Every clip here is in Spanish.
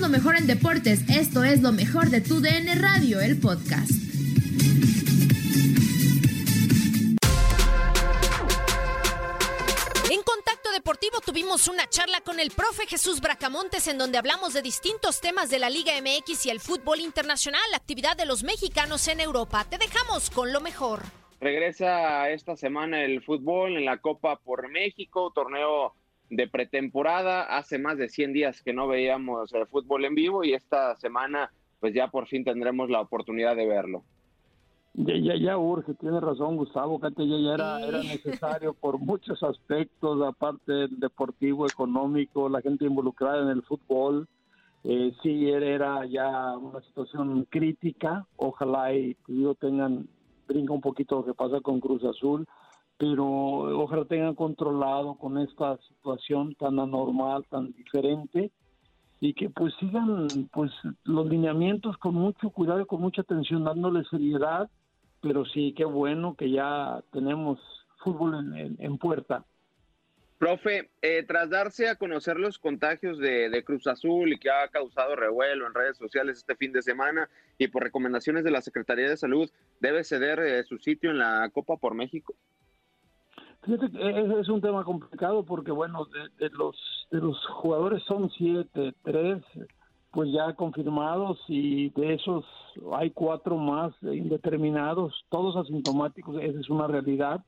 Lo mejor en deportes. Esto es lo mejor de tu DN Radio, el podcast. En Contacto Deportivo tuvimos una charla con el profe Jesús Bracamontes en donde hablamos de distintos temas de la Liga MX y el fútbol internacional, la actividad de los mexicanos en Europa. Te dejamos con lo mejor. Regresa esta semana el fútbol en la Copa por México, torneo de pretemporada. Hace más de 100 días que no veíamos el fútbol en vivo y esta semana pues ya por fin tendremos la oportunidad de verlo. Ya, ya, ya urge, tiene razón Gustavo, que ya, ya era, era necesario por muchos aspectos, aparte del deportivo, económico, la gente involucrada en el fútbol. Eh, sí, era ya una situación crítica, ojalá y digo, tengan, brinca un poquito lo que pasa con Cruz Azul, pero ojalá tengan controlado con esta situación tan anormal, tan diferente, y que pues sigan pues los lineamientos con mucho cuidado y con mucha atención, dándole seriedad pero sí, qué bueno que ya tenemos fútbol en, en, en puerta. Profe, eh, tras darse a conocer los contagios de, de, Cruz Azul y que ha causado revuelo en redes sociales este fin de semana y por recomendaciones de la Secretaría de Salud, ¿debe ceder eh, su sitio en la Copa por México? Fíjate que es un tema complicado porque, bueno, de, de los, de los jugadores son siete, tres pues ya confirmados y de esos hay cuatro más indeterminados, todos asintomáticos, esa es una realidad.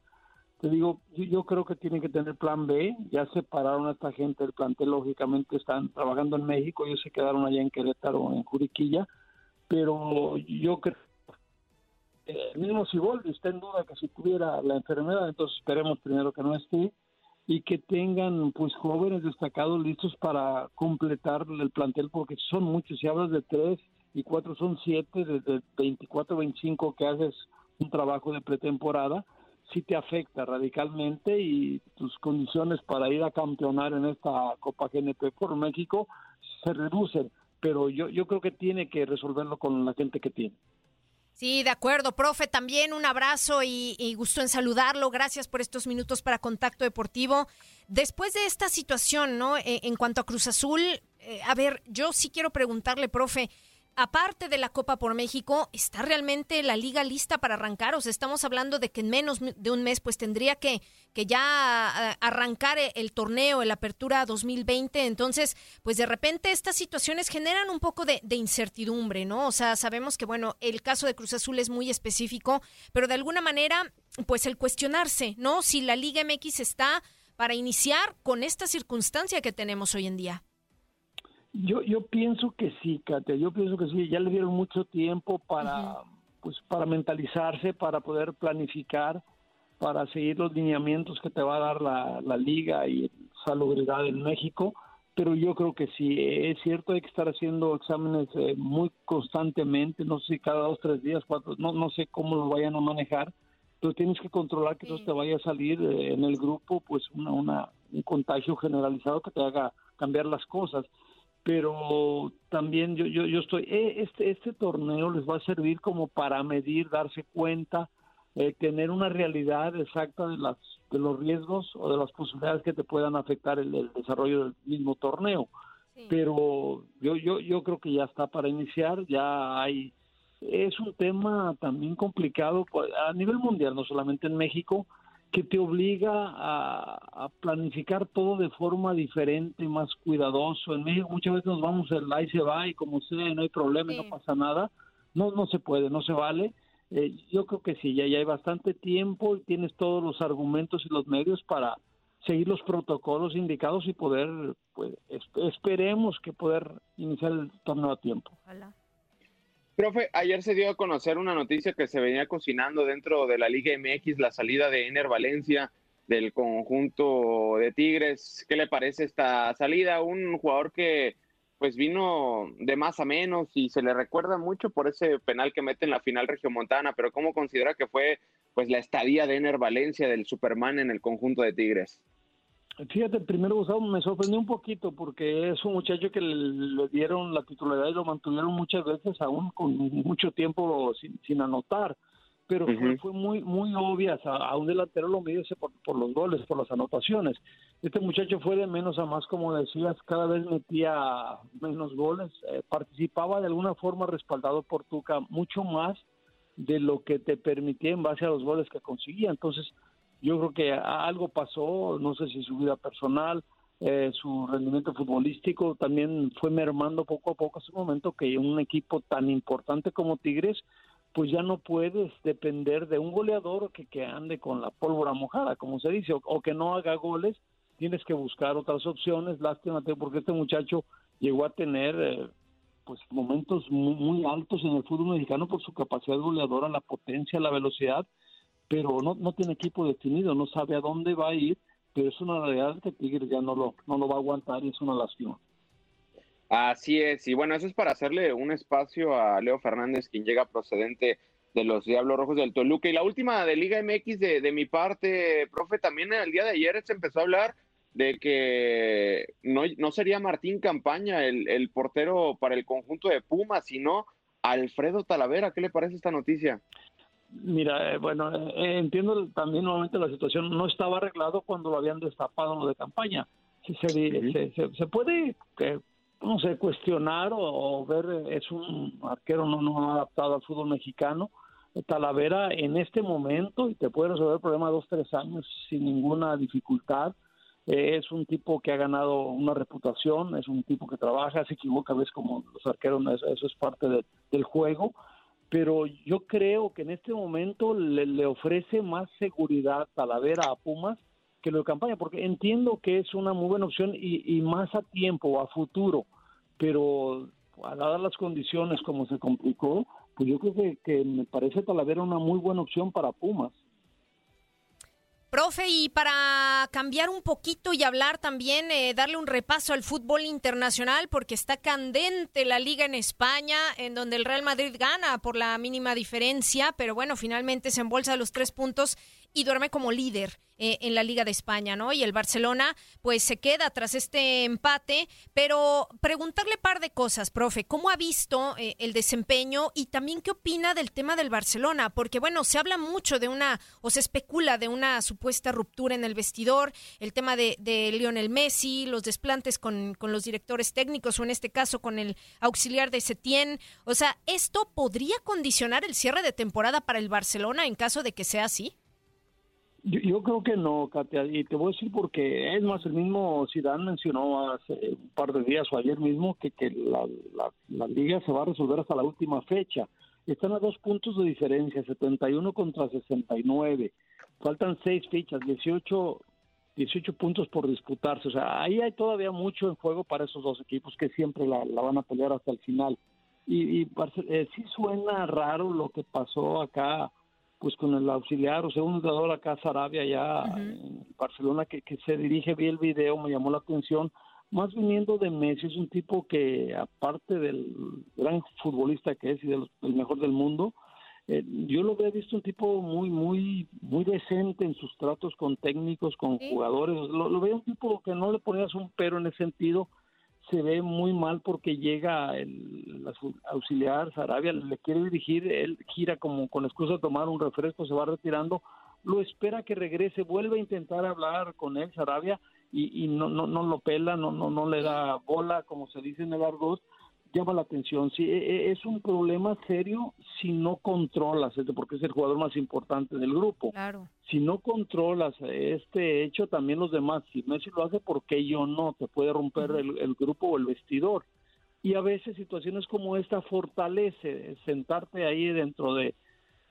Te digo, yo creo que tienen que tener plan B, ya separaron a esta gente del plantel, lógicamente están trabajando en México, ellos se quedaron allá en Querétaro, en Juriquilla, pero yo creo eh, mismo si vuelve, está en duda que si tuviera la enfermedad, entonces esperemos primero que no esté y que tengan pues jóvenes destacados listos para completar el plantel porque son muchos, si hablas de tres y cuatro son siete, desde 24, 25 que haces un trabajo de pretemporada, sí te afecta radicalmente y tus condiciones para ir a campeonar en esta Copa GNP por México se reducen, pero yo, yo creo que tiene que resolverlo con la gente que tiene. Sí, de acuerdo, profe. También un abrazo y, gusto en saludarlo. Gracias por estos minutos para Contacto Deportivo. Después de esta situación, ¿no? Eh, en cuanto a Cruz Azul, eh, a ver, yo sí quiero preguntarle, profe, aparte de la Copa por México, ¿está realmente la liga lista para arrancar? O sea, estamos hablando de que en menos de un mes pues tendría que, que ya arrancar el torneo, el Apertura 2020. Entonces, pues de repente estas situaciones generan un poco de, de, incertidumbre, ¿no? O sea, sabemos que, bueno, el caso de Cruz Azul es muy específico, pero de alguna manera, pues el cuestionarse, ¿no? Si la Liga MX está para iniciar con esta circunstancia que tenemos hoy en día. Yo, yo pienso que sí, Katia, yo pienso que sí, ya le dieron mucho tiempo para, uh -huh. pues, para mentalizarse, para poder planificar, para seguir los lineamientos que te va a dar la, la liga y salubridad en México, pero yo creo que sí, es cierto, hay que estar haciendo exámenes eh, muy constantemente, no sé si cada dos, tres días, cuatro, no, no sé cómo lo vayan a manejar, pero tienes que controlar que sí. no te vaya a salir eh, en el grupo, pues una, una, un contagio generalizado que te haga cambiar las cosas pero también yo, yo, yo estoy, eh, este, este torneo les va a servir como para medir, darse cuenta, eh, tener una realidad exacta de, las, de los riesgos o de las posibilidades que te puedan afectar el, el desarrollo del mismo torneo. Pero yo, yo, yo creo que ya está para iniciar, ya hay, es un tema también complicado pues, a nivel mundial, no solamente en México, que te obliga a, planificar todo de forma diferente, más cuidadoso. En México muchas veces nos vamos, el ahí se va y como sea, no hay problema, y no pasa nada. No, no se puede, no se vale. Eh, yo creo que sí, ya, ya hay bastante tiempo y tienes todos los argumentos y los medios para seguir los protocolos indicados y poder, pues, esperemos que poder iniciar el torneo a tiempo. Ojalá. Profe, ayer se dio a conocer una noticia que se venía cocinando dentro de la Liga MX, la salida de Ener Valencia del conjunto de Tigres. ¿Qué le parece esta salida? Un jugador que pues vino de más a menos y se le recuerda mucho por ese penal que mete en la final regiomontana, pero ¿cómo considera que fue pues la estadía de Ener Valencia del Superman en el conjunto de Tigres? Fíjate, primero Gustavo me sorprendió un poquito porque es un muchacho que le, dieron la titularidad y lo mantuvieron muchas veces aún con mucho tiempo sin, anotar, pero fue, muy muy obvia, a, un delantero lo mide por, por, los goles, por las anotaciones. Este muchacho fue de menos a más, como decías, cada vez metía menos goles, eh, participaba de alguna forma respaldado por Tuca mucho más de lo que te permitía en base a los goles que conseguía. Entonces, yo creo que algo pasó, no sé si su vida personal, eh, su rendimiento futbolístico también fue mermando poco a poco a su momento que un equipo tan importante como Tigres pues ya no puedes depender de un goleador que, que ande con la pólvora mojada, como se dice, o, que no haga goles, tienes que buscar otras opciones, lástima porque este muchacho llegó a tener eh, pues momentos muy, muy, altos en el fútbol mexicano por su capacidad goleadora, la potencia, la velocidad, pero no, no tiene equipo definido, no sabe a dónde va a ir, pero es una realidad que Tigres ya no lo, no lo va a aguantar y es una lástima. Así es, y bueno, eso es para hacerle un espacio a Leo Fernández, quien llega procedente de los Diablos Rojos del Toluca. Y la última de Liga MX de, de mi parte, profe, también el día de ayer se empezó a hablar de que no, no sería Martín Campaña el, el portero para el conjunto de Pumas, sino Alfredo Talavera. ¿Qué le parece esta noticia? Mira, eh, bueno, eh, entiendo también nuevamente la situación. No estaba arreglado cuando lo habían destapado lo de campaña. Se, se, se, puede, eh, no sé, cuestionar o, ver, es un arquero no, no adaptado al fútbol mexicano. Talavera en este momento, y te puede resolver el problema dos, tres años sin ninguna dificultad. es un tipo que ha ganado una reputación, es un tipo que trabaja, se equivoca a veces como los arqueros, eso, es parte del juego pero yo creo que en este momento le, ofrece más seguridad Talavera a Pumas que lo de campaña, porque entiendo que es una muy buena opción y, más a tiempo, a futuro, pero a dadas las condiciones como se complicó, pues yo creo que, que me parece Talavera una muy buena opción para Pumas. Profe, y para cambiar un poquito y hablar también, eh, darle un repaso al fútbol internacional, porque está candente la liga en España, en donde el Real Madrid gana por la mínima diferencia, pero bueno, finalmente se embolsa los tres puntos y duerme como líder. Eh, en la Liga de España, ¿no? Y el Barcelona, pues se queda tras este empate, pero preguntarle par de cosas, profe, ¿cómo ha visto eh, el desempeño y también qué opina del tema del Barcelona? Porque, bueno, se habla mucho de una, o se especula de una supuesta ruptura en el vestidor, el tema de, de Lionel Messi, los desplantes con, con los directores técnicos, o en este caso con el auxiliar de Setién. O sea, ¿esto podría condicionar el cierre de temporada para el Barcelona en caso de que sea así? Yo, creo que no, Katia, y te voy a decir porque es más, el mismo Zidane mencionó hace un par de días o ayer mismo que, que la, la, liga se va a resolver hasta la última fecha. Están a dos puntos de diferencia, 71 contra 69. Faltan seis fechas, 18, 18 puntos por disputarse. O sea, ahí hay todavía mucho en juego para esos dos equipos que siempre la, van a pelear hasta el final. Y, y eh, sí suena raro lo que pasó acá pues con el auxiliar o segundo jugador acá Sarabia ya en Barcelona que, que se dirige, vi el video, me llamó la atención, más viniendo de Messi, es un tipo que aparte del gran futbolista que es y del, mejor del mundo, eh, yo lo había visto un tipo muy, muy, muy decente en sus tratos con técnicos, con jugadores, lo, lo veía un tipo que no le ponías un pero en ese sentido, se ve muy mal porque llega el, auxiliar Sarabia, le quiere dirigir, él gira como con excusa de tomar un refresco, se va retirando, lo espera que regrese, vuelve a intentar hablar con él Sarabia y, y no, no, no lo pela, no, no, no le da bola, como se dice en el argot, llama la atención. Sí, e, e, es un problema serio si no controlas, este, porque es el jugador más importante del grupo. Claro. Si no controlas este hecho, también los demás, si Messi lo hace, ¿por qué yo no? Te puede romper el, el grupo o el vestidor. Y a veces situaciones como esta fortalece sentarte ahí dentro de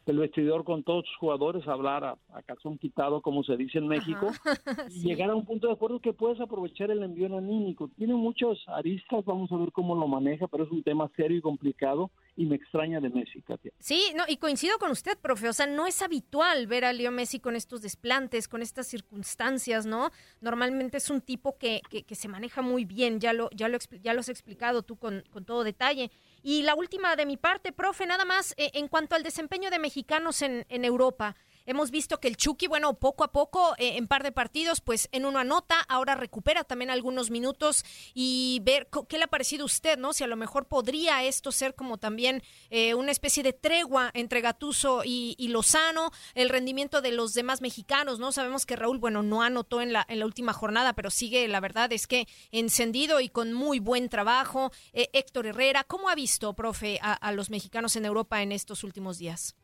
el vestidor con todos sus jugadores, hablar a, calzón quitado, como se dice en México, y llegar a un punto de acuerdo que puedes aprovechar el envío anímico. Tiene muchos aristas, vamos a ver cómo lo maneja, pero es un tema serio y complicado y me extraña de Messi, Katia. Sí, no, y coincido con usted, profe, o sea, no es habitual ver a Leo Messi con estos desplantes, con estas circunstancias, ¿no? Normalmente es un tipo que, que, se maneja muy bien, ya lo, ya lo, ya lo has explicado tú con, con todo detalle. Y la última de mi parte, profe, nada más eh, en cuanto al desempeño de mexicanos en, en Europa. Hemos visto que el Chucky, bueno, poco a poco, eh, en par de partidos, pues en uno anota, ahora recupera también algunos minutos y ver qué le ha parecido a usted, ¿no? Si a lo mejor podría esto ser como también eh, una especie de tregua entre Gatuso y, Lozano, el rendimiento de los demás mexicanos, ¿no? Sabemos que Raúl, bueno, no anotó en la, última jornada, pero sigue, la verdad es que encendido y con muy buen trabajo. Eh, Héctor Herrera, ¿cómo ha visto, profe, a los mexicanos en Europa en estos últimos días?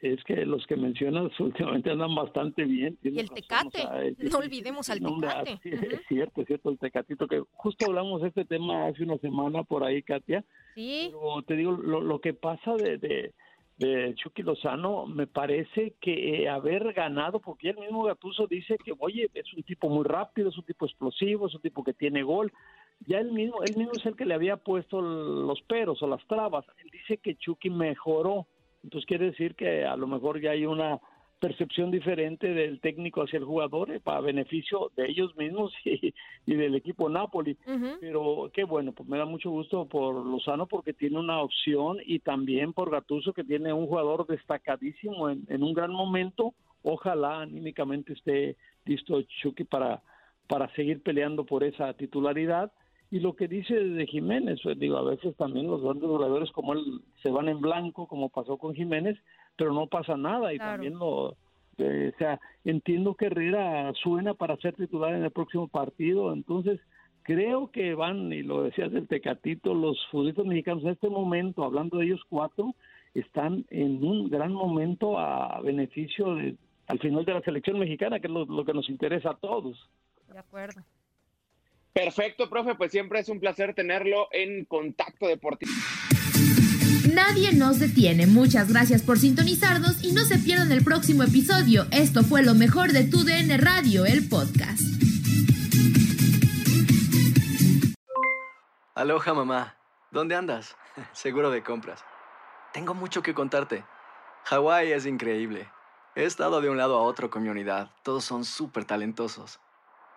Es que los que mencionas últimamente andan bastante bien. Y el tecate, no olvidemos al tecate. Es cierto, es cierto, el tecatito, que justo hablamos de este tema hace una semana por ahí, Katia. Sí. Pero te digo, lo, lo que pasa de, de, de, Chucky Lozano, me parece que eh, haber ganado, porque el mismo Gatuso dice que, oye, es un tipo muy rápido, es un tipo explosivo, es un tipo que tiene gol. Ya él mismo, él mismo es el que le había puesto los peros o las trabas. Él dice que Chucky mejoró entonces quiere decir que a lo mejor ya hay una percepción diferente del técnico hacia el jugador eh, para beneficio de ellos mismos y, del equipo Napoli. Pero qué bueno, pues me da mucho gusto por Lozano porque tiene una opción y también por Gatuso que tiene un jugador destacadísimo en, en un gran momento. Ojalá anímicamente esté listo Chucky para, para seguir peleando por esa titularidad y lo que dice de Jiménez, pues, digo, a veces también los grandes jugadores como él se van en blanco, como pasó con Jiménez, pero no pasa nada y también lo... Eh, o sea, entiendo que Herrera suena para ser titular en el próximo partido, entonces creo que van, y lo decías del Tecatito, los futbolistas mexicanos en este momento, hablando de ellos cuatro, están en un gran momento a beneficio de, al final de la selección mexicana, que es lo que nos interesa a todos. De acuerdo. Perfecto, profe, pues siempre es un placer tenerlo en contacto deportivo. Nadie nos detiene. Muchas gracias por sintonizarnos y no se pierdan el próximo episodio. Esto fue lo mejor de Tu DN Radio, el podcast. Aloha, mamá. ¿Dónde andas? Seguro de compras. Tengo mucho que contarte. Hawái es increíble. He estado de un lado a otro con mi unidad. Todos son súper talentosos.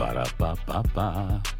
Para pa pa pa.